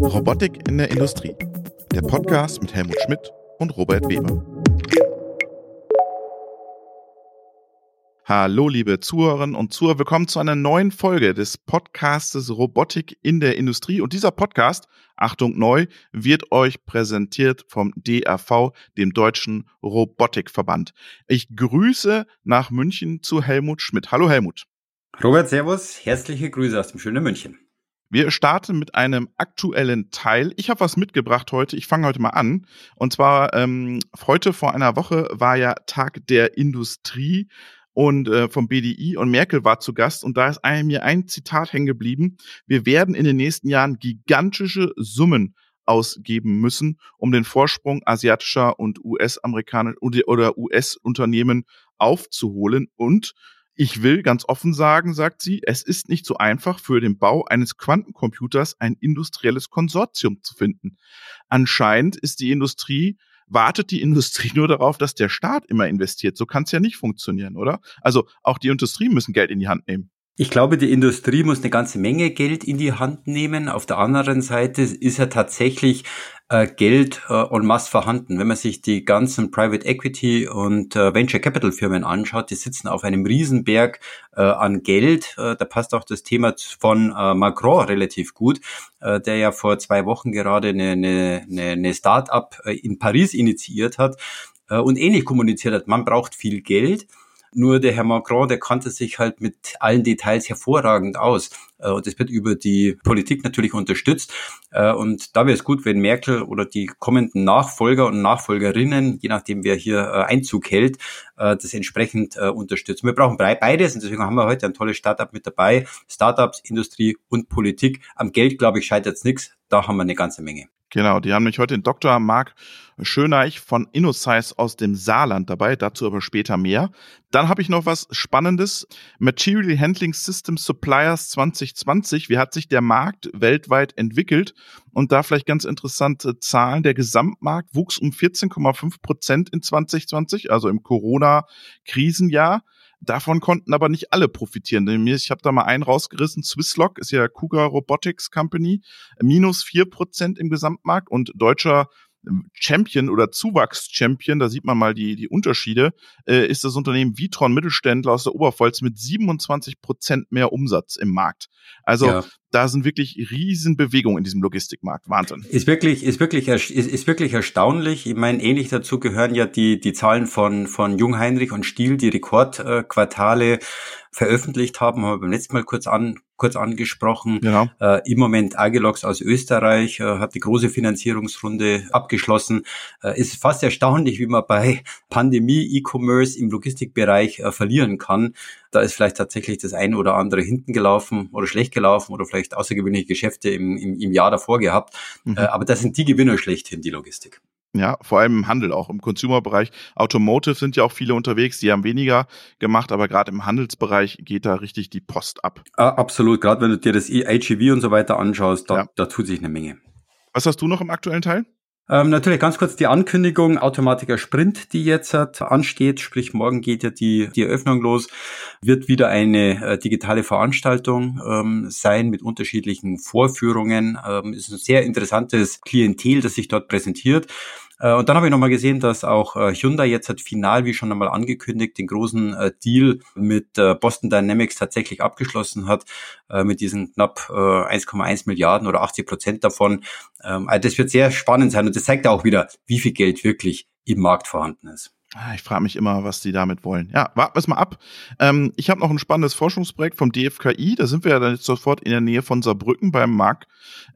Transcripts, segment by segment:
Robotik in der Industrie. Der Podcast mit Helmut Schmidt und Robert Weber. Hallo, liebe Zuhörerinnen und Zuhörer. Willkommen zu einer neuen Folge des Podcastes Robotik in der Industrie. Und dieser Podcast, Achtung neu, wird euch präsentiert vom DRV, dem Deutschen Robotikverband. Ich grüße nach München zu Helmut Schmidt. Hallo, Helmut. Robert, Servus. Herzliche Grüße aus dem schönen München. Wir starten mit einem aktuellen Teil. Ich habe was mitgebracht heute. Ich fange heute mal an. Und zwar ähm, heute vor einer Woche war ja Tag der Industrie und äh, vom BDI und Merkel war zu Gast und da ist ein, mir ein Zitat hängen geblieben. Wir werden in den nächsten Jahren gigantische Summen ausgeben müssen, um den Vorsprung asiatischer und US-amerikanischer oder US-Unternehmen aufzuholen. Und ich will ganz offen sagen, sagt sie, es ist nicht so einfach für den Bau eines Quantencomputers ein industrielles Konsortium zu finden. Anscheinend ist die Industrie wartet die Industrie nur darauf, dass der Staat immer investiert. So kann es ja nicht funktionieren, oder? Also auch die Industrie müssen Geld in die Hand nehmen. Ich glaube, die Industrie muss eine ganze Menge Geld in die Hand nehmen. Auf der anderen Seite ist ja tatsächlich äh, Geld äh, en masse vorhanden. Wenn man sich die ganzen Private Equity und äh, Venture Capital Firmen anschaut, die sitzen auf einem Riesenberg äh, an Geld. Äh, da passt auch das Thema von äh, Macron relativ gut, äh, der ja vor zwei Wochen gerade eine, eine, eine Start-up in Paris initiiert hat und ähnlich kommuniziert hat. Man braucht viel Geld. Nur der Herr Macron, der kannte sich halt mit allen Details hervorragend aus. Äh, und das wird über die Politik natürlich unterstützt. Äh, und da wäre es gut, wenn Merkel oder die kommenden Nachfolger und Nachfolgerinnen, je nachdem wer hier äh, Einzug hält, das entsprechend unterstützen. Wir brauchen beides und deswegen haben wir heute ein tolles Startup mit dabei. Startups, Industrie und Politik. Am Geld, glaube ich, scheitert es nichts. Da haben wir eine ganze Menge. Genau, die haben mich heute den Dr. Marc Schöneich von InnoSize aus dem Saarland dabei, dazu aber später mehr. Dann habe ich noch was Spannendes. Material Handling System Suppliers 2020. Wie hat sich der Markt weltweit entwickelt? Und da vielleicht ganz interessante Zahlen. Der Gesamtmarkt wuchs um 14,5 Prozent in 2020, also im Corona-Krisenjahr. Davon konnten aber nicht alle profitieren. Ich habe da mal einen rausgerissen. Swisslock ist ja Cougar Robotics Company. Minus vier Prozent im Gesamtmarkt und deutscher Champion oder Zuwachs-Champion, da sieht man mal die, die Unterschiede, äh, ist das Unternehmen Vitron Mittelständler aus der Oberpfalz mit 27 Prozent mehr Umsatz im Markt. Also ja. da sind wirklich Riesenbewegungen in diesem Logistikmarkt. Wahnsinn. Ist wirklich, ist wirklich, ist, ist wirklich erstaunlich. Ich meine, ähnlich dazu gehören ja die, die Zahlen von, von Jungheinrich und Stiel, die Rekordquartale veröffentlicht haben, haben wir beim letzten Mal kurz an, kurz angesprochen. Genau. Äh, Im Moment Agilox aus Österreich äh, hat die große Finanzierungsrunde abgeschlossen. Äh, ist fast erstaunlich, wie man bei Pandemie E-Commerce im Logistikbereich äh, verlieren kann. Da ist vielleicht tatsächlich das eine oder andere hinten gelaufen oder schlecht gelaufen oder vielleicht außergewöhnliche Geschäfte im, im, im Jahr davor gehabt. Mhm. Äh, aber das sind die Gewinner schlechthin, die Logistik. Ja, vor allem im Handel auch, im Consumer-Bereich. Automotive sind ja auch viele unterwegs, die haben weniger gemacht, aber gerade im Handelsbereich geht da richtig die Post ab. Ah, absolut, gerade wenn du dir das HEV und so weiter anschaust, da, ja. da tut sich eine Menge. Was hast du noch im aktuellen Teil? Ähm, natürlich ganz kurz die Ankündigung, Automatiker Sprint, die jetzt hat, ansteht, sprich morgen geht ja die, die Eröffnung los, wird wieder eine äh, digitale Veranstaltung ähm, sein mit unterschiedlichen Vorführungen. Ähm, ist ein sehr interessantes Klientel, das sich dort präsentiert. Äh, und dann habe ich nochmal gesehen, dass auch äh, Hyundai jetzt hat final, wie schon einmal angekündigt, den großen äh, Deal mit Boston Dynamics tatsächlich abgeschlossen hat, mit diesen knapp 1,1 Milliarden oder 80 Prozent davon. Ähm, also das wird sehr spannend sein und das zeigt auch wieder, wie viel Geld wirklich im Markt vorhanden ist. Ah, ich frage mich immer, was die damit wollen. Ja, warten wir es mal ab. Ähm, ich habe noch ein spannendes Forschungsprojekt vom DFKI. Da sind wir ja dann jetzt sofort in der Nähe von Saarbrücken beim Mark.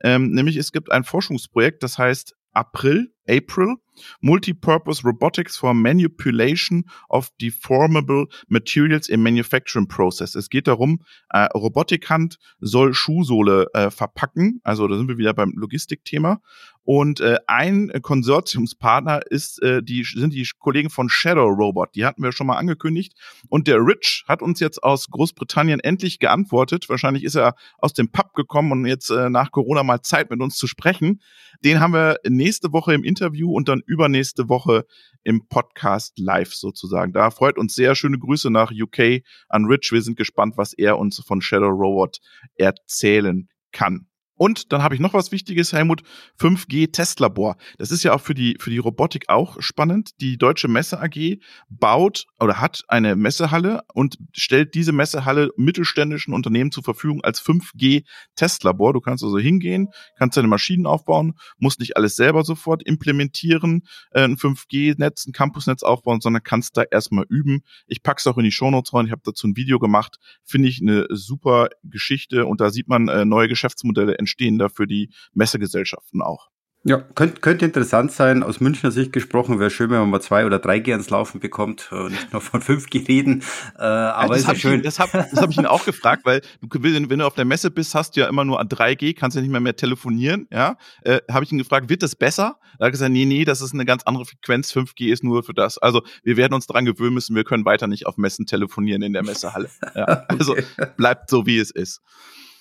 Ähm, nämlich es gibt ein Forschungsprojekt, das heißt April, April, Multipurpose Robotics for Manipulation of Deformable Materials in Manufacturing Process. Es geht darum, äh, Robotikhand soll Schuhsohle äh, verpacken. Also da sind wir wieder beim Logistikthema. Und äh, ein Konsortiumspartner ist äh, die sind die Kollegen von Shadow Robot. Die hatten wir schon mal angekündigt. Und der Rich hat uns jetzt aus Großbritannien endlich geantwortet. Wahrscheinlich ist er aus dem Pub gekommen und jetzt äh, nach Corona mal Zeit mit uns zu sprechen. Den haben wir nächste Woche im Interview und dann übernächste Woche im Podcast live sozusagen. Da freut uns sehr schöne Grüße nach UK an Rich. Wir sind gespannt, was er uns von Shadow Robot erzählen kann. Und dann habe ich noch was Wichtiges, Helmut, 5G Testlabor. Das ist ja auch für die, für die Robotik auch spannend. Die Deutsche Messe AG baut oder hat eine Messehalle und stellt diese Messehalle mittelständischen Unternehmen zur Verfügung als 5G Testlabor. Du kannst also hingehen, kannst deine Maschinen aufbauen, musst nicht alles selber sofort implementieren, äh, ein 5G-Netz, ein Campusnetz aufbauen, sondern kannst da erstmal üben. Ich pack's auch in die Shownotes rein. Ich habe dazu ein Video gemacht. Finde ich eine super Geschichte und da sieht man äh, neue Geschäftsmodelle entstehen da für die Messegesellschaften auch. Ja, könnte, könnte interessant sein. Aus Münchner Sicht gesprochen wäre schön, wenn man mal zwei oder drei G ans Laufen bekommt und nicht nur von 5G reden. Äh, aber ja, ist ja schön. Ihn, das habe hab ich ihn auch gefragt, weil du, wenn du auf der Messe bist, hast du ja immer nur 3G, kannst ja nicht mehr mehr telefonieren. Ja, äh, habe ich ihn gefragt, wird das besser? Da hat er gesagt, nee, nee, das ist eine ganz andere Frequenz. 5G ist nur für das. Also wir werden uns daran gewöhnen müssen. Wir können weiter nicht auf Messen telefonieren in der Messehalle. Ja, also bleibt so wie es ist.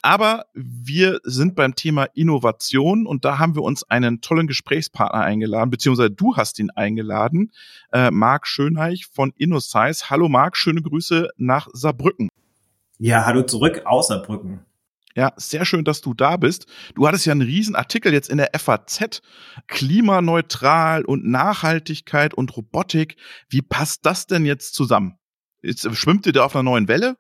Aber wir sind beim Thema Innovation und da haben wir uns einen tollen Gesprächspartner eingeladen, beziehungsweise du hast ihn eingeladen, äh, Marc Schönheich von InnoSize. Hallo Marc, schöne Grüße nach Saarbrücken. Ja, hallo zurück aus Saarbrücken. Ja, sehr schön, dass du da bist. Du hattest ja einen riesen Artikel jetzt in der FAZ. Klimaneutral und Nachhaltigkeit und Robotik. Wie passt das denn jetzt zusammen? Jetzt, schwimmt ihr da auf einer neuen Welle?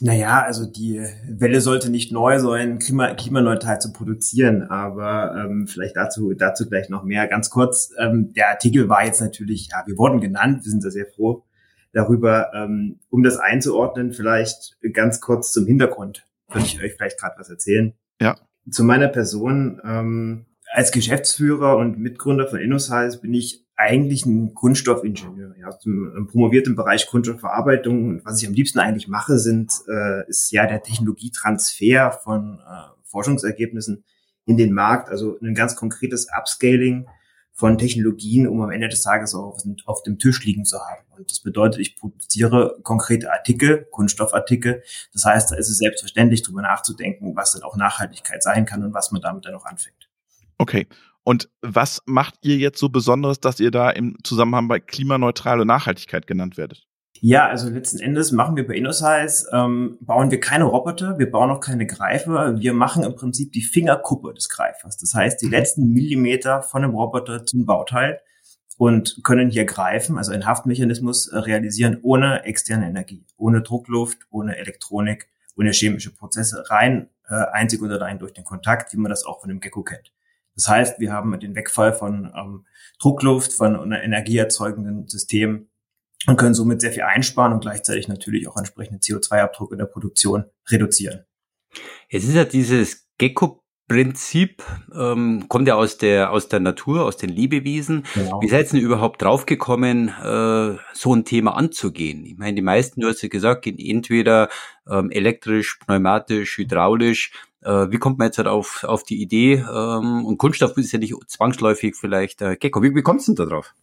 Naja, also die Welle sollte nicht neu sein, klima klimaneutral zu produzieren, aber ähm, vielleicht dazu, dazu gleich noch mehr. Ganz kurz, ähm, der Artikel war jetzt natürlich, ja, wir wurden genannt, wir sind da sehr froh darüber. Ähm, um das einzuordnen, vielleicht ganz kurz zum Hintergrund, würde ich euch vielleicht gerade was erzählen. Ja. Zu meiner Person, ähm, als Geschäftsführer und Mitgründer von InnoSize bin ich eigentlich ein Kunststoffingenieur, ja, aus dem promovierten Bereich Kunststoffverarbeitung. Und was ich am liebsten eigentlich mache, sind, äh, ist ja der Technologietransfer von äh, Forschungsergebnissen in den Markt, also ein ganz konkretes Upscaling von Technologien, um am Ende des Tages auch auf, auf dem Tisch liegen zu haben. Und das bedeutet, ich produziere konkrete Artikel, Kunststoffartikel. Das heißt, da ist es selbstverständlich, darüber nachzudenken, was dann auch Nachhaltigkeit sein kann und was man damit dann auch anfängt. Okay. Und was macht ihr jetzt so Besonderes, dass ihr da im Zusammenhang bei klimaneutrale Nachhaltigkeit genannt werdet? Ja, also letzten Endes machen wir bei InnoSize, ähm, bauen wir keine Roboter, wir bauen auch keine Greifer, wir machen im Prinzip die Fingerkuppe des Greifers. Das heißt, die mhm. letzten Millimeter von dem Roboter zum Bauteil und können hier greifen, also einen Haftmechanismus äh, realisieren ohne externe Energie, ohne Druckluft, ohne Elektronik, ohne chemische Prozesse, rein äh, einzig und allein durch den Kontakt, wie man das auch von dem Gecko kennt. Das heißt, wir haben den Wegfall von ähm, Druckluft, von einer energieerzeugenden System und können somit sehr viel einsparen und gleichzeitig natürlich auch entsprechenden CO2-Abdruck in der Produktion reduzieren. Es ist ja dieses Gecko Prinzip ähm, kommt ja aus der aus der Natur, aus den Lebewesen. Genau. Wie seid ihr denn überhaupt draufgekommen, äh, so ein Thema anzugehen? Ich meine, die meisten, du hast ja gesagt, gehen entweder ähm, elektrisch, pneumatisch, hydraulisch. Äh, wie kommt man jetzt halt auf, auf die Idee? Ähm, und Kunststoff ist ja nicht zwangsläufig vielleicht äh, Gecko. Wie, wie kommst du denn da drauf?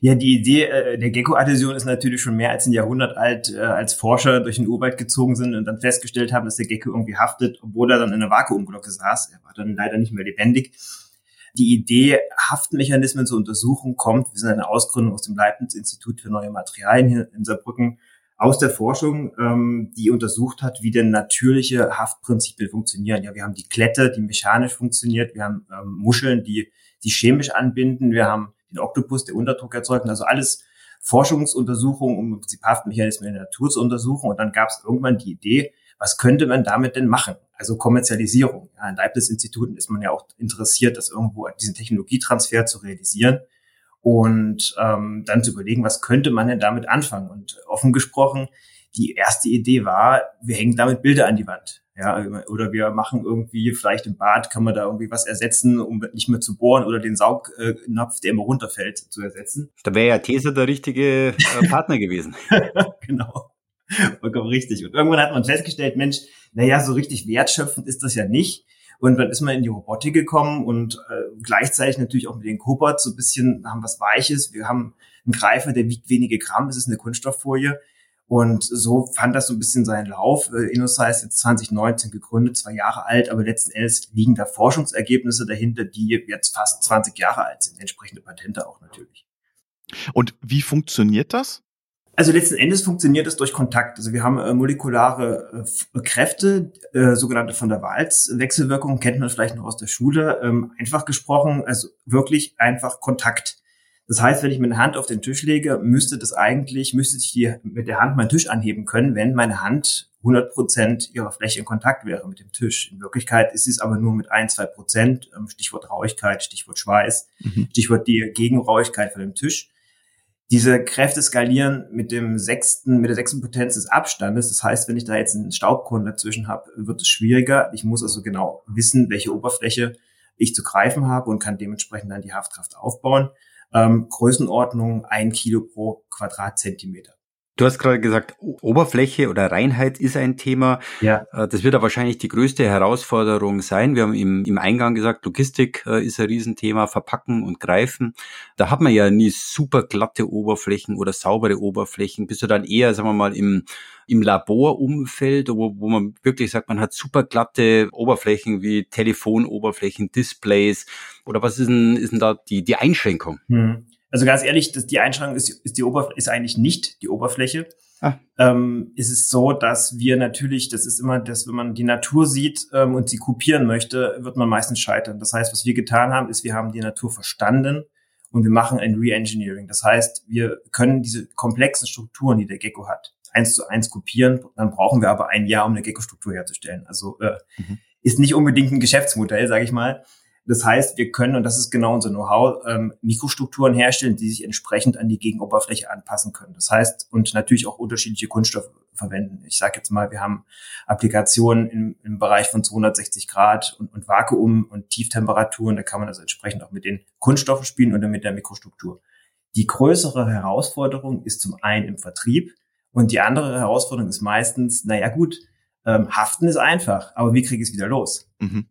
Ja, die Idee äh, der Gecko-Adhäsion ist natürlich schon mehr als ein Jahrhundert alt, äh, als Forscher durch den Urwald gezogen sind und dann festgestellt haben, dass der Gecko irgendwie haftet, obwohl er dann in einer Vakuumglocke saß. Er war dann leider nicht mehr lebendig. Die Idee, Haftmechanismen zu untersuchen, kommt, wir sind eine Ausgründung aus dem Leibniz-Institut für neue Materialien hier in Saarbrücken, aus der Forschung, ähm, die untersucht hat, wie denn natürliche Haftprinzipien funktionieren. Ja, wir haben die Klette, die mechanisch funktioniert, wir haben ähm, Muscheln, die, die chemisch anbinden, wir haben den Oktopus, der Unterdruck erzeugt. Also alles Forschungsuntersuchungen, um im Prinzip Haftmechanismen in der Natur zu untersuchen. Und dann gab es irgendwann die Idee, was könnte man damit denn machen? Also Kommerzialisierung. Ja, in Leibniz-Instituten ist man ja auch interessiert, das irgendwo diesen Technologietransfer zu realisieren und ähm, dann zu überlegen, was könnte man denn damit anfangen? Und offen gesprochen, die erste Idee war, wir hängen damit Bilder an die Wand. Ja, oder wir machen irgendwie, vielleicht im Bad kann man da irgendwie was ersetzen, um nicht mehr zu bohren oder den Saugnapf, der immer runterfällt, zu ersetzen. Da wäre ja Tesa der richtige äh, Partner gewesen. genau. Vollkommen richtig. Und irgendwann hat man festgestellt, Mensch, naja, so richtig wertschöpfend ist das ja nicht. Und dann ist man in die Robotik gekommen und äh, gleichzeitig natürlich auch mit den Cobots so ein bisschen, haben was Weiches. Wir haben einen Greifer, der wiegt wenige Gramm, das ist eine Kunststofffolie. Und so fand das so ein bisschen seinen Lauf. Äh, InnoSize ist jetzt 2019 gegründet, zwei Jahre alt, aber letzten Endes liegen da Forschungsergebnisse dahinter, die jetzt fast 20 Jahre alt sind, entsprechende Patente auch natürlich. Und wie funktioniert das? Also letzten Endes funktioniert es durch Kontakt. Also wir haben äh, molekulare äh, Kräfte, äh, sogenannte von der Walz-Wechselwirkung, kennt man vielleicht noch aus der Schule. Ähm, einfach gesprochen, also wirklich einfach Kontakt. Das heißt, wenn ich meine Hand auf den Tisch lege, müsste das eigentlich, müsste ich die, mit der Hand meinen Tisch anheben können, wenn meine Hand 100 Prozent ihrer Fläche in Kontakt wäre mit dem Tisch. In Wirklichkeit ist es aber nur mit ein, zwei Prozent, ähm, Stichwort Rauigkeit, Stichwort Schweiß, mhm. Stichwort die Gegenrauigkeit von dem Tisch. Diese Kräfte skalieren mit dem sechsten, mit der sechsten Potenz des Abstandes. Das heißt, wenn ich da jetzt einen Staubkorn dazwischen habe, wird es schwieriger. Ich muss also genau wissen, welche Oberfläche ich zu greifen habe und kann dementsprechend dann die Haftkraft aufbauen. Ähm, Größenordnung ein Kilo pro Quadratzentimeter. Du hast gerade gesagt, Oberfläche oder Reinheit ist ein Thema. Ja. Äh, das wird aber wahrscheinlich die größte Herausforderung sein. Wir haben im, im Eingang gesagt, Logistik äh, ist ein Riesenthema, Verpacken und Greifen. Da hat man ja nie super glatte Oberflächen oder saubere Oberflächen. Bist du dann eher, sagen wir mal, im, im Laborumfeld, wo, wo man wirklich sagt, man hat super glatte Oberflächen wie Telefonoberflächen, Displays. Oder was ist denn, ist denn da die, die Einschränkung? Hm. Also ganz ehrlich, das, die Einschränkung ist, ist, die Oberfläche, ist eigentlich nicht die Oberfläche. Ah. Ähm, ist es so, dass wir natürlich, das ist immer das, wenn man die Natur sieht ähm, und sie kopieren möchte, wird man meistens scheitern. Das heißt, was wir getan haben, ist, wir haben die Natur verstanden und wir machen ein Re-Engineering. Das heißt, wir können diese komplexen Strukturen, die der Gecko hat, eins zu eins kopieren. Dann brauchen wir aber ein Jahr, um eine Gecko-Struktur herzustellen. Also äh, mhm. ist nicht unbedingt ein Geschäftsmodell, sage ich mal. Das heißt, wir können, und das ist genau unser Know-how, ähm, Mikrostrukturen herstellen, die sich entsprechend an die Gegenoberfläche anpassen können. Das heißt, und natürlich auch unterschiedliche Kunststoffe verwenden. Ich sage jetzt mal, wir haben Applikationen im, im Bereich von 260 Grad und, und Vakuum und Tieftemperaturen. Da kann man also entsprechend auch mit den Kunststoffen spielen oder mit der Mikrostruktur. Die größere Herausforderung ist zum einen im Vertrieb und die andere Herausforderung ist meistens, naja gut, ähm, haften ist einfach, aber wie kriege ich es wieder los? Mhm.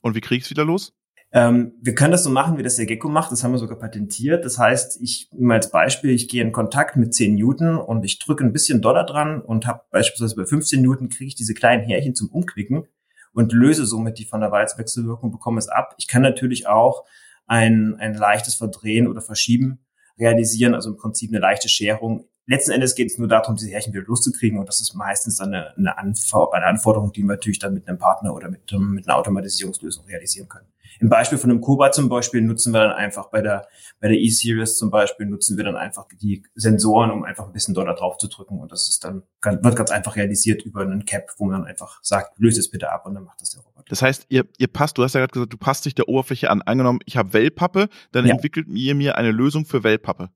Und wie kriege ich es wieder los? Ähm, wir können das so machen, wie das der Gecko macht. Das haben wir sogar patentiert. Das heißt, ich mal als Beispiel, ich gehe in Kontakt mit 10 Newton und ich drücke ein bisschen Dollar dran und habe beispielsweise bei 15 Newton kriege ich diese kleinen Härchen zum Umklicken und löse somit die von der Walzwechselwirkung, bekomme es ab. Ich kann natürlich auch ein, ein leichtes Verdrehen oder Verschieben realisieren, also im Prinzip eine leichte Scherung letzten Endes geht es nur darum, diese Härchen wieder loszukriegen und das ist meistens dann eine, eine, Anfor eine Anforderung, die wir natürlich dann mit einem Partner oder mit, mit einer Automatisierungslösung realisieren können. Im Beispiel von einem Cobra zum Beispiel nutzen wir dann einfach bei der, bei der E-Series zum Beispiel nutzen wir dann einfach die Sensoren, um einfach ein bisschen Dollar drauf zu drücken und das ist dann, wird ganz einfach realisiert über einen Cap, wo man dann einfach sagt, löse es bitte ab und dann macht das der Roboter. Das heißt, ihr, ihr passt, du hast ja gerade gesagt, du passt dich der Oberfläche an. Angenommen, ich habe Wellpappe, dann ja. entwickelt ihr mir eine Lösung für Wellpappe.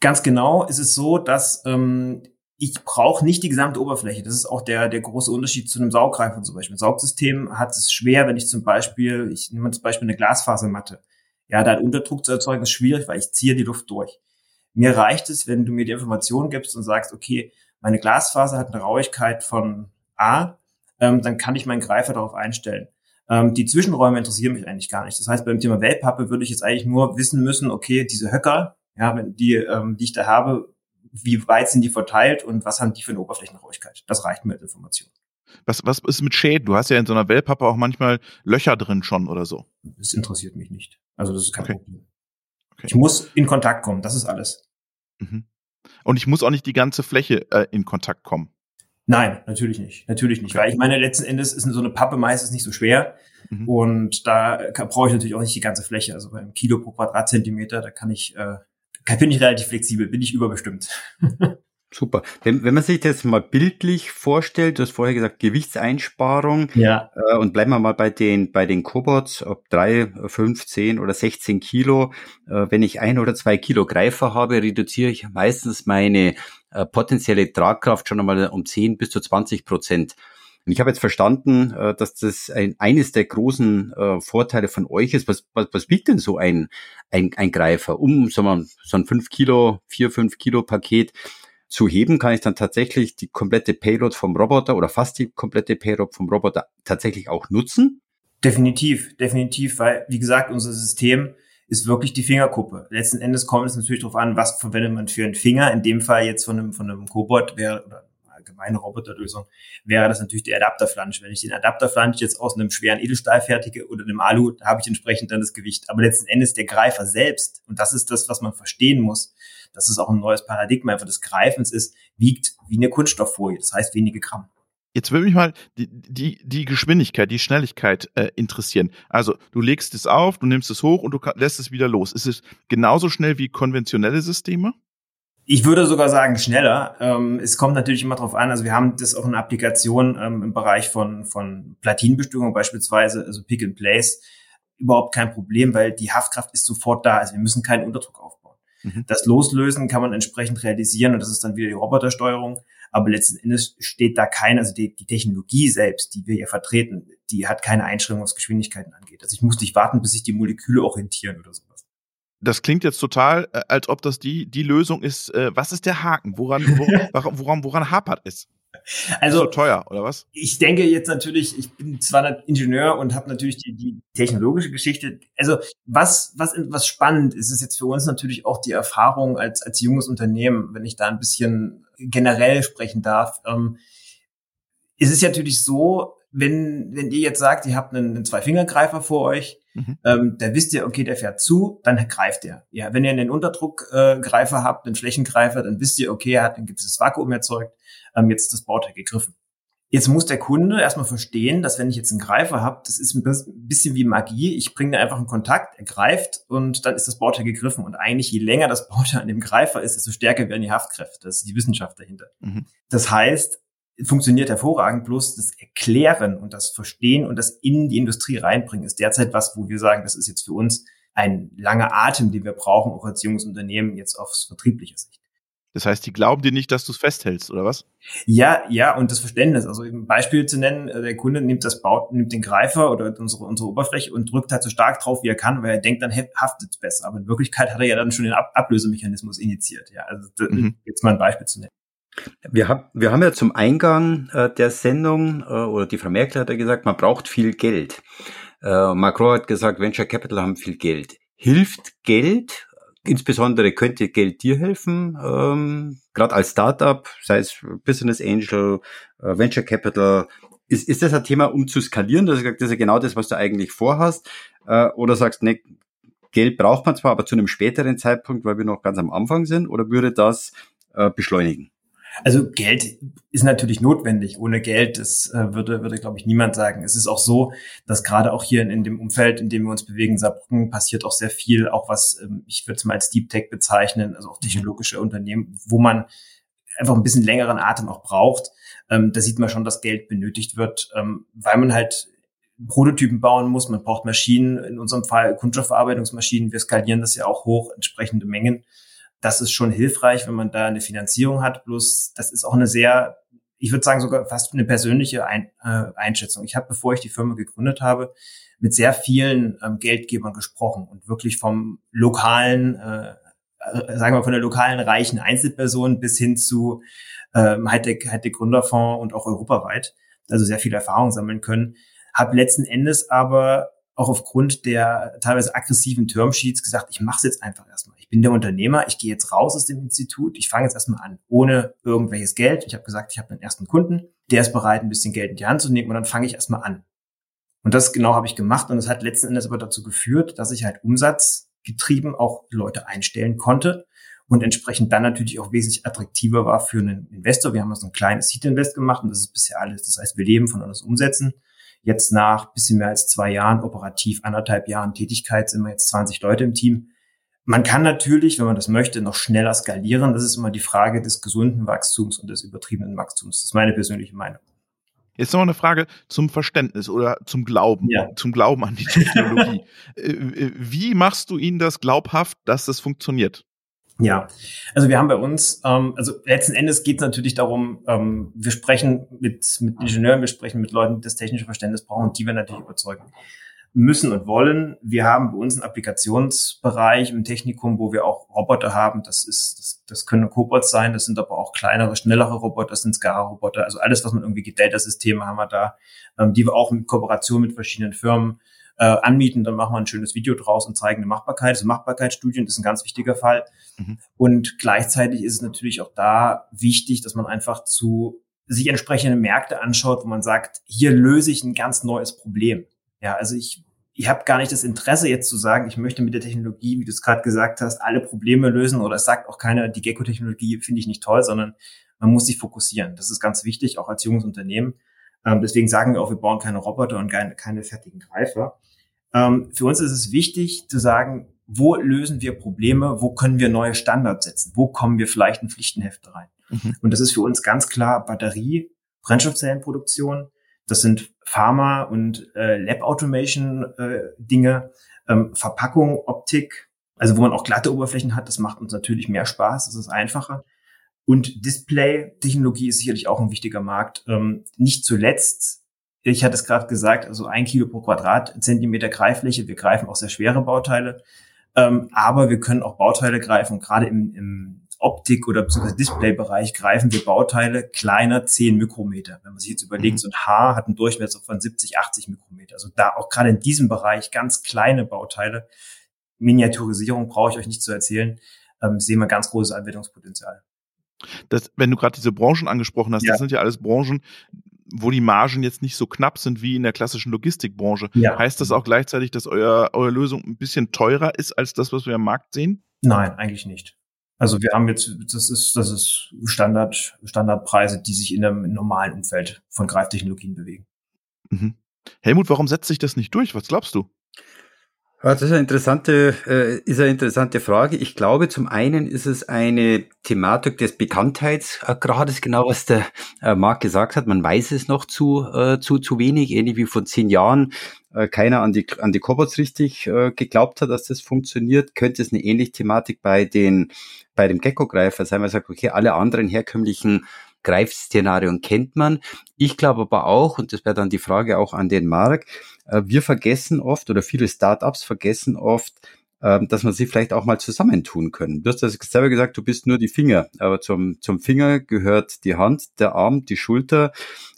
Ganz genau ist es so, dass ähm, ich brauche nicht die gesamte Oberfläche. Das ist auch der, der große Unterschied zu einem Sauggreifer zum Beispiel. Ein Saugsystem hat es schwer, wenn ich zum Beispiel, ich nehme zum Beispiel eine Glasfasermatte. Ja, da Unterdruck zu erzeugen ist schwierig, weil ich ziehe die Luft durch. Mir reicht es, wenn du mir die Information gibst und sagst, okay, meine Glasfaser hat eine Rauigkeit von A, ähm, dann kann ich meinen Greifer darauf einstellen. Ähm, die Zwischenräume interessieren mich eigentlich gar nicht. Das heißt, beim Thema Wellpappe würde ich jetzt eigentlich nur wissen müssen, okay, diese Höcker, ja, die, ähm, die ich da habe, wie weit sind die verteilt und was haben die für eine Oberflächenrauigkeit? Das reicht mir als Information. Was, was ist mit Schäden? Du hast ja in so einer Wellpappe auch manchmal Löcher drin schon oder so. Das interessiert mich nicht. Also das ist kein okay. Problem. Okay. Ich muss in Kontakt kommen, das ist alles. Mhm. Und ich muss auch nicht die ganze Fläche äh, in Kontakt kommen. Nein, natürlich nicht. Natürlich nicht. Okay. Weil ich meine, letzten Endes ist so eine Pappe meistens nicht so schwer. Mhm. Und da brauche ich natürlich auch nicht die ganze Fläche. Also beim Kilo pro Quadratzentimeter, da kann ich äh, bin ich relativ flexibel, bin ich überbestimmt. Super. Wenn, wenn man sich das mal bildlich vorstellt, du hast vorher gesagt, Gewichtseinsparung. Ja. Äh, und bleiben wir mal bei den, bei den Cobots, ob drei, fünf, zehn oder 16 Kilo. Äh, wenn ich ein oder zwei Kilo Greifer habe, reduziere ich meistens meine äh, potenzielle Tragkraft schon einmal um 10 bis zu 20 Prozent. Und ich habe jetzt verstanden, äh, dass das ein, eines der großen äh, Vorteile von euch ist. Was, was, was wiegt denn so ein, ein, ein Greifer? Um so, man, so ein 5 Kilo, 4, 5 Kilo Paket zu heben, kann ich dann tatsächlich die komplette Payload vom Roboter oder fast die komplette Payload vom Roboter tatsächlich auch nutzen? Definitiv, definitiv, weil, wie gesagt, unser System ist wirklich die Fingerkuppe. Letzten Endes kommt es natürlich darauf an, was verwendet man für einen Finger. In dem Fall jetzt von einem, von einem Cobot wäre, oder allgemeine Roboterlösung, wäre das natürlich der Adapterflansch. Wenn ich den Adapterflansch jetzt aus einem schweren Edelstahl fertige oder einem Alu, habe ich entsprechend dann das Gewicht. Aber letzten Endes der Greifer selbst, und das ist das, was man verstehen muss, dass es auch ein neues Paradigma einfach des Greifens ist, wiegt wie eine Kunststofffolie, das heißt wenige Gramm. Jetzt will mich mal die, die, die Geschwindigkeit, die Schnelligkeit äh, interessieren. Also du legst es auf, du nimmst es hoch und du lässt es wieder los. Ist es genauso schnell wie konventionelle Systeme? Ich würde sogar sagen schneller. Ähm, es kommt natürlich immer darauf an. Also wir haben das auch in Applikationen ähm, im Bereich von, von Platinenbestimmung beispielsweise, also Pick and Place, überhaupt kein Problem, weil die Haftkraft ist sofort da. Also wir müssen keinen Unterdruck aufbauen. Mhm. Das Loslösen kann man entsprechend realisieren und das ist dann wieder die Robotersteuerung. Aber letzten Endes steht da keine, also die, die Technologie selbst, die wir hier vertreten, die hat keine Einschränkung, was Geschwindigkeiten angeht. Also ich muss nicht warten, bis sich die Moleküle orientieren oder sowas das klingt jetzt total, äh, als ob das die, die Lösung ist. Äh, was ist der Haken? Woran, woran, woran, woran hapert es? Also so teuer oder was? Ich denke jetzt natürlich, ich bin zwar ein Ingenieur und habe natürlich die, die technologische Geschichte. Also was was was spannend ist, ist jetzt für uns natürlich auch die Erfahrung als als junges Unternehmen, wenn ich da ein bisschen generell sprechen darf. Ähm, ist es natürlich so, wenn wenn ihr jetzt sagt, ihr habt einen, einen Zwei-Finger-Greifer vor euch, Mhm. Ähm, da wisst ihr, okay, der fährt zu, dann greift er. Ja, wenn ihr einen Unterdruckgreifer äh, habt, einen Flächengreifer, dann wisst ihr, okay, er hat ein gewisses Vakuum erzeugt, ähm, jetzt ist das Bauteil gegriffen. Jetzt muss der Kunde erstmal verstehen, dass wenn ich jetzt einen Greifer habe, das ist ein bisschen wie Magie. Ich bringe einfach einen Kontakt, er greift und dann ist das Bauteil gegriffen. Und eigentlich, je länger das Bauteil an dem Greifer ist, desto stärker werden die Haftkräfte. Das ist die Wissenschaft dahinter. Mhm. Das heißt, funktioniert hervorragend, bloß das Erklären und das Verstehen und das in die Industrie reinbringen ist derzeit was, wo wir sagen, das ist jetzt für uns ein langer Atem, den wir brauchen, auch als junges Unternehmen jetzt aufs vertriebliche Sicht. Das heißt, die glauben dir nicht, dass du es festhältst, oder was? Ja, ja, und das Verständnis. Also ein Beispiel zu nennen, äh, der Kunde nimmt das Baut, nimmt den Greifer oder unsere, unsere Oberfläche und drückt halt so stark drauf, wie er kann, weil er denkt, dann haftet es besser. Aber in Wirklichkeit hat er ja dann schon den Ab Ablösemechanismus initiiert. Ja, also mhm. jetzt mal ein Beispiel zu nennen. Wir, hab, wir haben ja zum Eingang äh, der Sendung, äh, oder die Frau Merkel hat ja gesagt, man braucht viel Geld. Äh, Macron hat gesagt, Venture Capital haben viel Geld. Hilft Geld, insbesondere könnte Geld dir helfen, ähm, gerade als Startup, sei es Business Angel, äh, Venture Capital, ist, ist das ein Thema, um zu skalieren? Das ist, ja genau das, was du eigentlich vorhast. Äh, oder sagst, ne, Geld braucht man zwar, aber zu einem späteren Zeitpunkt, weil wir noch ganz am Anfang sind, oder würde das äh, beschleunigen? Also Geld ist natürlich notwendig. Ohne Geld, das äh, würde, würde glaube ich, niemand sagen. Es ist auch so, dass gerade auch hier in, in, dem Umfeld, in dem wir uns bewegen, Saarbrücken, passiert auch sehr viel, auch was, ähm, ich würde es mal als Deep Tech bezeichnen, also auch technologische Unternehmen, wo man einfach ein bisschen längeren Atem auch braucht. Ähm, da sieht man schon, dass Geld benötigt wird, ähm, weil man halt Prototypen bauen muss. Man braucht Maschinen, in unserem Fall Kunststoffverarbeitungsmaschinen. Wir skalieren das ja auch hoch, entsprechende Mengen das ist schon hilfreich, wenn man da eine Finanzierung hat. Bloß das ist auch eine sehr, ich würde sagen sogar fast eine persönliche Ein, äh, Einschätzung. Ich habe, bevor ich die Firma gegründet habe, mit sehr vielen ähm, Geldgebern gesprochen und wirklich vom lokalen, äh, äh, sagen wir von der lokalen reichen Einzelperson bis hin zu ähm, Hightech, Hightech Gründerfonds und auch europaweit, also sehr viel Erfahrung sammeln können. Habe letzten Endes aber auch aufgrund der teilweise aggressiven Termsheets gesagt, ich mache es jetzt einfach erstmal. Ich bin der Unternehmer, ich gehe jetzt raus aus dem Institut, ich fange jetzt erstmal an, ohne irgendwelches Geld. Ich habe gesagt, ich habe einen ersten Kunden, der ist bereit, ein bisschen Geld in die Hand zu nehmen und dann fange ich erstmal an. Und das genau habe ich gemacht und es hat letzten Endes aber dazu geführt, dass ich halt umsatzgetrieben auch Leute einstellen konnte und entsprechend dann natürlich auch wesentlich attraktiver war für einen Investor. Wir haben so ein kleines Seed-Invest gemacht und das ist bisher alles. Das heißt, wir leben von uns Umsätzen Jetzt nach bisschen mehr als zwei Jahren, operativ anderthalb Jahren Tätigkeit, sind wir jetzt 20 Leute im Team. Man kann natürlich, wenn man das möchte, noch schneller skalieren. Das ist immer die Frage des gesunden Wachstums und des übertriebenen Wachstums. Das ist meine persönliche Meinung. Jetzt noch eine Frage zum Verständnis oder zum Glauben, ja. zum Glauben an die Technologie. Äh, äh, wie machst du ihnen das glaubhaft, dass das funktioniert? Ja, also wir haben bei uns, ähm, also letzten Endes geht es natürlich darum, ähm, wir sprechen mit, mit Ingenieuren, wir sprechen mit Leuten, die das technische Verständnis brauchen, die wir natürlich überzeugen müssen und wollen. Wir haben bei uns einen Applikationsbereich im Technikum, wo wir auch Roboter haben. Das ist, das, das können Cobots sein, das sind aber auch kleinere, schnellere Roboter, das sind SCARA-Roboter. Also alles, was man irgendwie geht, Data-Systeme haben wir da, ähm, die wir auch in Kooperation mit verschiedenen Firmen äh, anmieten, dann machen wir ein schönes Video draus und zeigen eine Machbarkeit. Also Machbarkeitsstudien ist ein ganz wichtiger Fall. Mhm. Und gleichzeitig ist es natürlich auch da wichtig, dass man einfach zu sich entsprechende Märkte anschaut, wo man sagt, hier löse ich ein ganz neues Problem. Ja, also ich ich habe gar nicht das Interesse jetzt zu sagen, ich möchte mit der Technologie, wie du es gerade gesagt hast, alle Probleme lösen oder es sagt auch keiner, die Gecko-Technologie finde ich nicht toll, sondern man muss sich fokussieren. Das ist ganz wichtig, auch als junges Unternehmen. Ähm, deswegen sagen wir auch, wir bauen keine Roboter und keine, keine fertigen Greifer. Ähm, für uns ist es wichtig zu sagen, wo lösen wir Probleme, wo können wir neue Standards setzen, wo kommen wir vielleicht in Pflichtenhefte rein. Mhm. Und das ist für uns ganz klar Batterie, Brennstoffzellenproduktion, das sind Pharma- und äh, Lab-Automation-Dinge, äh, ähm, Verpackung, Optik, also wo man auch glatte Oberflächen hat, das macht uns natürlich mehr Spaß, das ist einfacher. Und Display-Technologie ist sicherlich auch ein wichtiger Markt. Ähm, nicht zuletzt, ich hatte es gerade gesagt, also ein Kilo pro Quadratzentimeter Greifläche. Wir greifen auch sehr schwere Bauteile. Ähm, aber wir können auch Bauteile greifen, gerade im, im Optik- oder beziehungsweise Displaybereich greifen wir Bauteile kleiner 10 Mikrometer. Wenn man sich jetzt überlegt, mhm. so ein Haar hat einen Durchmesser von 70, 80 Mikrometer. Also da auch gerade in diesem Bereich ganz kleine Bauteile. Miniaturisierung brauche ich euch nicht zu erzählen, ähm, sehen wir ganz großes Anwendungspotenzial. Das, wenn du gerade diese Branchen angesprochen hast, ja. das sind ja alles Branchen, wo die Margen jetzt nicht so knapp sind wie in der klassischen Logistikbranche. Ja. Heißt das auch gleichzeitig, dass euer, eure Lösung ein bisschen teurer ist als das, was wir am Markt sehen? Nein, eigentlich nicht. Also wir haben jetzt, das ist, das ist Standard, Standardpreise, die sich in einem normalen Umfeld von Greiftechnologien bewegen. Mhm. Helmut, warum setzt sich das nicht durch? Was glaubst du? Ja, das ist eine interessante, äh, ist eine interessante Frage. Ich glaube, zum einen ist es eine Thematik des Bekanntheitsgrades, genau was der äh, Marc gesagt hat. Man weiß es noch zu, äh, zu, zu wenig, ähnlich wie vor zehn Jahren äh, keiner an die, an die Cobots richtig äh, geglaubt hat, dass das funktioniert. Könnte es eine ähnliche Thematik bei den, bei dem Gecko-Greifer sein, man sagt, okay, alle anderen herkömmlichen Greifszenarien kennt man. Ich glaube aber auch, und das wäre dann die Frage auch an den Marc, wir vergessen oft oder viele Startups vergessen oft, ähm, dass man sie vielleicht auch mal zusammentun können. Du hast das selber gesagt, du bist nur die Finger, aber zum, zum Finger gehört die Hand, der Arm, die Schulter,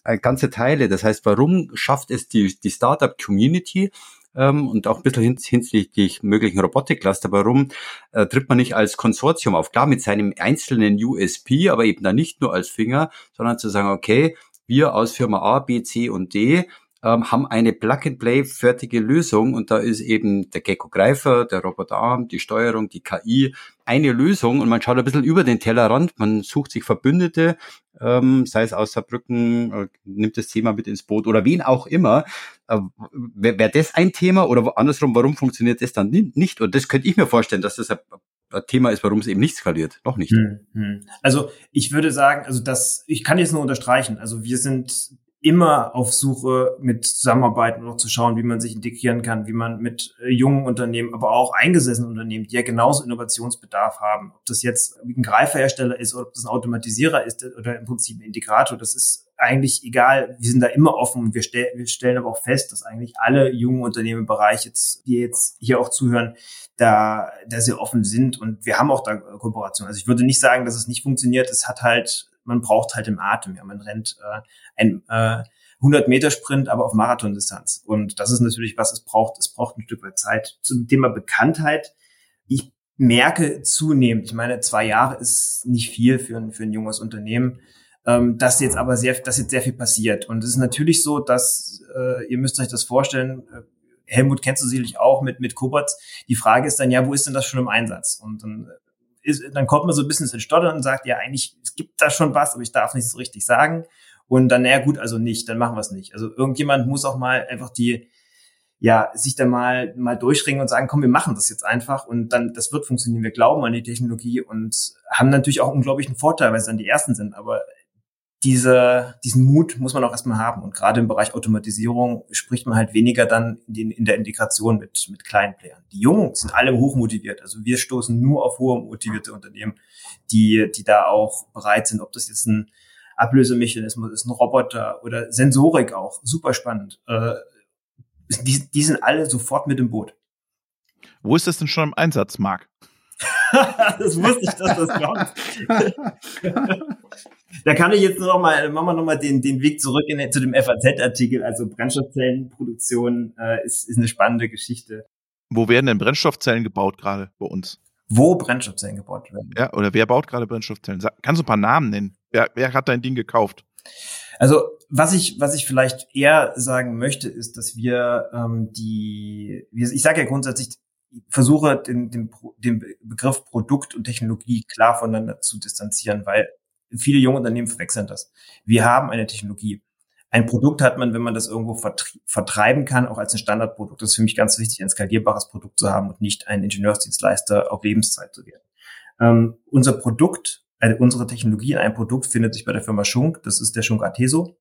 äh, ganze Teile. Das heißt, warum schafft es die, die Startup-Community, ähm, und auch ein bisschen hins hinsichtlich möglichen Robotikcluster. Warum äh, tritt man nicht als Konsortium auf? Klar, mit seinem einzelnen USP, aber eben dann nicht nur als Finger, sondern zu sagen, okay, wir aus Firma A, B, C und D ähm, haben eine Plug-and-Play fertige Lösung und da ist eben der Gecko-Greifer, der Roboterarm, die Steuerung, die KI eine Lösung und man schaut ein bisschen über den Tellerrand, man sucht sich Verbündete, ähm, sei es aus Saarbrücken, äh, nimmt das Thema mit ins Boot oder wen auch immer. Äh, Wäre wär das ein Thema oder andersrum, warum funktioniert das dann nicht? Und das könnte ich mir vorstellen, dass das ein Thema ist, warum es eben nicht skaliert. Noch nicht. Hm, hm. Also ich würde sagen, also das, ich kann jetzt nur unterstreichen. Also wir sind immer auf Suche mit Zusammenarbeiten und auch zu schauen, wie man sich integrieren kann, wie man mit äh, jungen Unternehmen, aber auch eingesessenen Unternehmen, die ja genauso Innovationsbedarf haben, ob das jetzt ein Greiferhersteller ist oder ob das ein Automatisierer ist oder im Prinzip ein Integrator, das ist eigentlich egal. Wir sind da immer offen und wir, stell, wir stellen aber auch fest, dass eigentlich alle jungen Unternehmen im Bereich jetzt, die jetzt hier auch zuhören, da, da sehr offen sind und wir haben auch da Kooperation. Also ich würde nicht sagen, dass es nicht funktioniert. Es hat halt man braucht halt im Atem. Ja, man rennt äh, ein äh, 100 Meter Sprint, aber auf Marathondistanz. Und das ist natürlich, was es braucht. Es braucht ein Stück weit Zeit. Zum Thema Bekanntheit. Ich merke zunehmend, ich meine, zwei Jahre ist nicht viel für ein, für ein junges Unternehmen, ähm, dass jetzt aber sehr, dass jetzt sehr viel passiert. Und es ist natürlich so, dass äh, ihr müsst euch das vorstellen, äh, Helmut kennst du sicherlich auch mit, mit Kobots. Die Frage ist dann, ja, wo ist denn das schon im Einsatz? Und dann ist, dann kommt man so ein bisschen ins Stottern und sagt, ja, eigentlich, es gibt da schon was, aber ich darf nicht so richtig sagen. Und dann, naja, gut, also nicht, dann machen wir es nicht. Also irgendjemand muss auch mal einfach die, ja, sich da mal, mal durchringen und sagen, komm, wir machen das jetzt einfach und dann, das wird funktionieren. Wir glauben an die Technologie und haben natürlich auch unglaublichen Vorteil, weil sie dann die Ersten sind. Aber diese, diesen Mut muss man auch erstmal haben. Und gerade im Bereich Automatisierung spricht man halt weniger dann in, in der Integration mit, mit kleinen Playern. Die Jungen sind alle hochmotiviert. Also wir stoßen nur auf hohe motivierte Unternehmen, die, die da auch bereit sind, ob das jetzt ein Ablösemechanismus ist, ein Roboter oder Sensorik auch. Super spannend. Äh, die, die sind alle sofort mit im Boot. Wo ist das denn schon im Einsatz, Marc? das wusste ich, dass das kommt. da kann ich jetzt noch mal, machen wir noch mal den, den Weg zurück in, zu dem FAZ-Artikel. Also Brennstoffzellenproduktion äh, ist, ist eine spannende Geschichte. Wo werden denn Brennstoffzellen gebaut gerade bei uns? Wo Brennstoffzellen gebaut werden? Ja, oder wer baut gerade Brennstoffzellen? Kannst du ein paar Namen nennen? Wer, wer hat dein Ding gekauft? Also was ich, was ich vielleicht eher sagen möchte, ist, dass wir ähm, die, ich sage ja grundsätzlich, versuche den, den, den Begriff Produkt und Technologie klar voneinander zu distanzieren, weil viele junge Unternehmen verwechseln das. Wir haben eine Technologie. Ein Produkt hat man, wenn man das irgendwo vertreiben kann, auch als ein Standardprodukt. Das ist für mich ganz wichtig, ein skalierbares Produkt zu haben und nicht ein Ingenieursdienstleister auf Lebenszeit zu werden. Ähm, unser Produkt, also unsere Technologie in einem Produkt findet sich bei der Firma Schunk. Das ist der Schunk Ateso.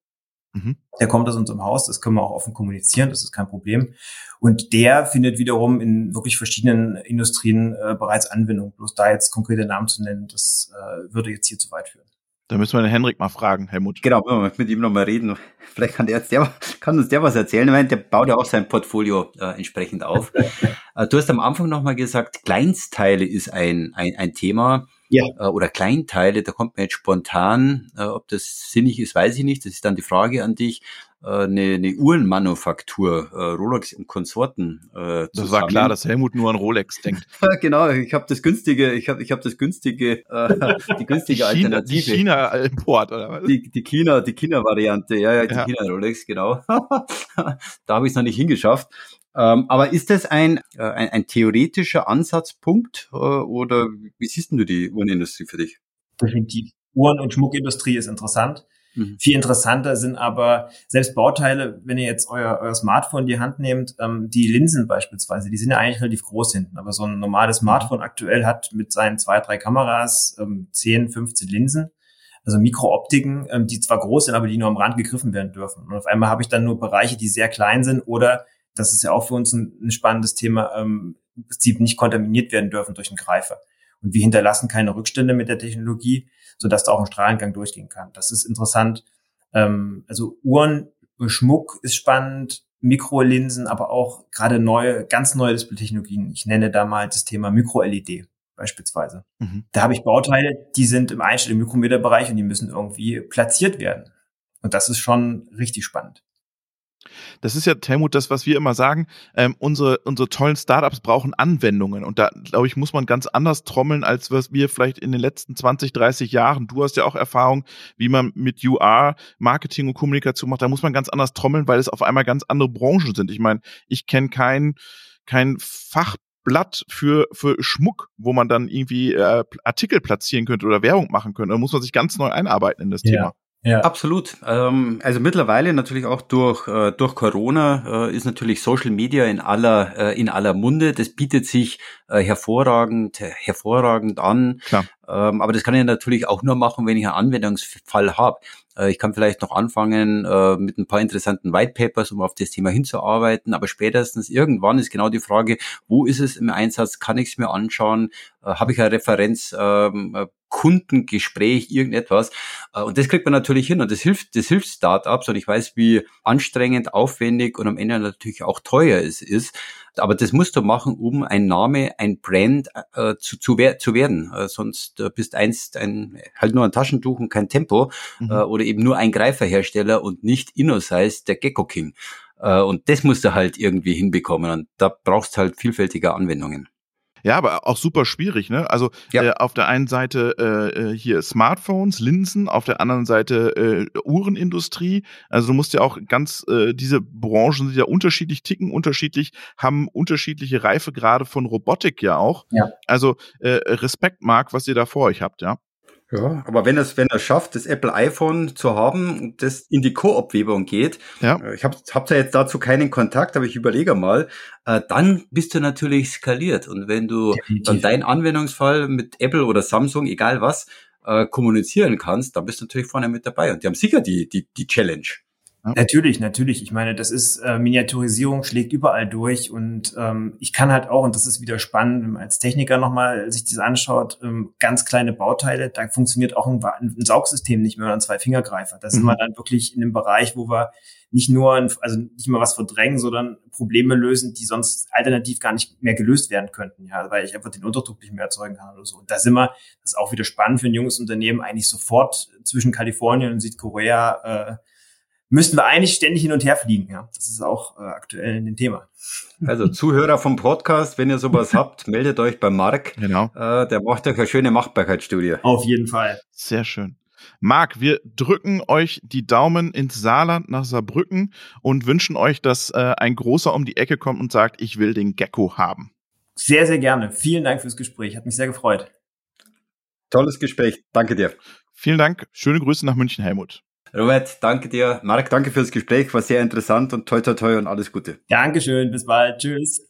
Mhm. Der kommt aus unserem Haus, das können wir auch offen kommunizieren, das ist kein Problem. Und der findet wiederum in wirklich verschiedenen Industrien äh, bereits Anwendung. Bloß da jetzt konkrete Namen zu nennen, das äh, würde jetzt hier zu weit führen. Da müssen wir den Henrik mal fragen, Helmut. Genau, wir mit ihm nochmal reden. Vielleicht kann, der, jetzt der, kann uns der was erzählen. Ich meine, der baut ja auch sein Portfolio äh, entsprechend auf. äh, du hast am Anfang nochmal gesagt, Kleinstteile ist ein, ein, ein Thema. Ja. Äh, oder Kleinteile, da kommt mir jetzt spontan, äh, ob das sinnig ist, weiß ich nicht. Das ist dann die Frage an dich äh, eine, eine Uhrenmanufaktur, äh, Rolex und Konsorten. Äh, das war klar, dass Helmut nur an Rolex denkt. genau, ich habe das günstige, ich habe ich hab das günstige, äh, die günstige die China, Alternative. Die China-Import, oder was? Die, die China, die China-Variante, ja, ja, die ja. China-Rolex, genau. da habe ich es noch nicht hingeschafft. Ähm, aber ist das ein, äh, ein, ein theoretischer Ansatzpunkt äh, oder wie siehst du die Uhrenindustrie für dich? Definitiv. Uhren- und Schmuckindustrie ist interessant. Mhm. Viel interessanter sind aber selbst Bauteile, wenn ihr jetzt euer, euer Smartphone in die Hand nehmt, ähm, die Linsen beispielsweise, die sind ja eigentlich relativ groß hinten. Aber so ein normales mhm. Smartphone aktuell hat mit seinen zwei, drei Kameras ähm, 10, 15 Linsen. Also Mikrooptiken, ähm, die zwar groß sind, aber die nur am Rand gegriffen werden dürfen. Und auf einmal habe ich dann nur Bereiche, die sehr klein sind oder, das ist ja auch für uns ein, ein spannendes Thema, ähm, die nicht kontaminiert werden dürfen durch einen Greifer. Und wir hinterlassen keine Rückstände mit der Technologie, sodass da auch ein Strahlengang durchgehen kann. Das ist interessant. Ähm, also Uhren, Schmuck ist spannend, Mikrolinsen, aber auch gerade neue, ganz neue Display-Technologien. Ich nenne da mal das Thema Mikro-LED beispielsweise. Mhm. Da habe ich Bauteile, die sind im einstelligen Mikrometerbereich und die müssen irgendwie platziert werden. Und das ist schon richtig spannend. Das ist ja, Helmut, das, was wir immer sagen. Ähm, unsere, unsere tollen Startups brauchen Anwendungen. Und da, glaube ich, muss man ganz anders trommeln, als was wir vielleicht in den letzten 20, 30 Jahren. Du hast ja auch Erfahrung, wie man mit UR Marketing und Kommunikation macht. Da muss man ganz anders trommeln, weil es auf einmal ganz andere Branchen sind. Ich meine, ich kenne kein, kein Fachblatt für, für Schmuck, wo man dann irgendwie äh, Artikel platzieren könnte oder Werbung machen könnte. Da muss man sich ganz neu einarbeiten in das ja. Thema. Ja. Absolut. Ähm, also mittlerweile natürlich auch durch, äh, durch Corona äh, ist natürlich Social Media in aller, äh, in aller Munde. Das bietet sich äh, hervorragend, hervorragend an. Klar. Ähm, aber das kann ich natürlich auch nur machen, wenn ich einen Anwendungsfall habe. Äh, ich kann vielleicht noch anfangen äh, mit ein paar interessanten White Papers, um auf das Thema hinzuarbeiten. Aber spätestens irgendwann ist genau die Frage, wo ist es im Einsatz? Kann ich es mir anschauen? Äh, habe ich eine Referenz? Ähm, äh, Kundengespräch, irgendetwas. Äh, und das kriegt man natürlich hin und das hilft, das hilft Startups und ich weiß, wie anstrengend, aufwendig und am Ende natürlich auch teuer es ist. Aber das musst du machen, um ein Name, ein Brand äh, zu, zu, wer zu werden. Äh, sonst äh, bist einst ein, halt nur ein Taschentuch und kein Tempo mhm. äh, oder eben nur ein Greiferhersteller und nicht InnoSize, der Gecko King. Äh, und das musst du halt irgendwie hinbekommen und da brauchst halt vielfältige Anwendungen. Ja, aber auch super schwierig, ne? Also ja. äh, auf der einen Seite äh, äh, hier Smartphones, Linsen, auf der anderen Seite äh, Uhrenindustrie. Also du musst ja auch ganz, äh, diese Branchen sind ja unterschiedlich ticken, unterschiedlich, haben unterschiedliche Reifegrade von Robotik ja auch. Ja. Also äh, Respekt, Marc, was ihr da vor euch habt, ja. Ja, aber wenn es, wenn er schafft, das Apple iPhone zu haben, das in die Koop-Webung geht, ja. Äh, ich habe hab da jetzt dazu keinen Kontakt, aber ich überlege mal, äh, dann bist du natürlich skaliert. Und wenn du Definitiv. dann deinen Anwendungsfall mit Apple oder Samsung, egal was, äh, kommunizieren kannst, dann bist du natürlich vorne mit dabei. Und die haben sicher die, die, die Challenge. Ja. Natürlich, natürlich. Ich meine, das ist äh, Miniaturisierung schlägt überall durch und ähm, ich kann halt auch und das ist wieder spannend, wenn man als Techniker nochmal sich das anschaut, ähm, ganz kleine Bauteile, da funktioniert auch ein, ein Saugsystem nicht mehr oder ein Zwei-Fingergreifer. Da sind mhm. wir dann wirklich in einem Bereich, wo wir nicht nur, also nicht mal was verdrängen, sondern Probleme lösen, die sonst alternativ gar nicht mehr gelöst werden könnten, ja, weil ich einfach den Unterdruck nicht mehr erzeugen kann oder so. Und da sind wir, das ist auch wieder spannend für ein junges Unternehmen, eigentlich sofort zwischen Kalifornien und Südkorea äh, müssten wir eigentlich ständig hin und her fliegen. Ja, das ist auch äh, aktuell ein Thema. Also Zuhörer vom Podcast, wenn ihr sowas habt, meldet euch bei Marc. Genau. Äh, der macht euch eine schöne Machbarkeitsstudie. Auf jeden Fall. Sehr schön. Marc, wir drücken euch die Daumen ins Saarland nach Saarbrücken und wünschen euch, dass äh, ein großer um die Ecke kommt und sagt, ich will den Gecko haben. Sehr, sehr gerne. Vielen Dank fürs Gespräch. Hat mich sehr gefreut. Tolles Gespräch. Danke dir. Vielen Dank. Schöne Grüße nach München, Helmut. Robert, danke dir. Marc, danke fürs Gespräch. War sehr interessant und toi, toi, toi und alles Gute. Dankeschön. Bis bald. Tschüss.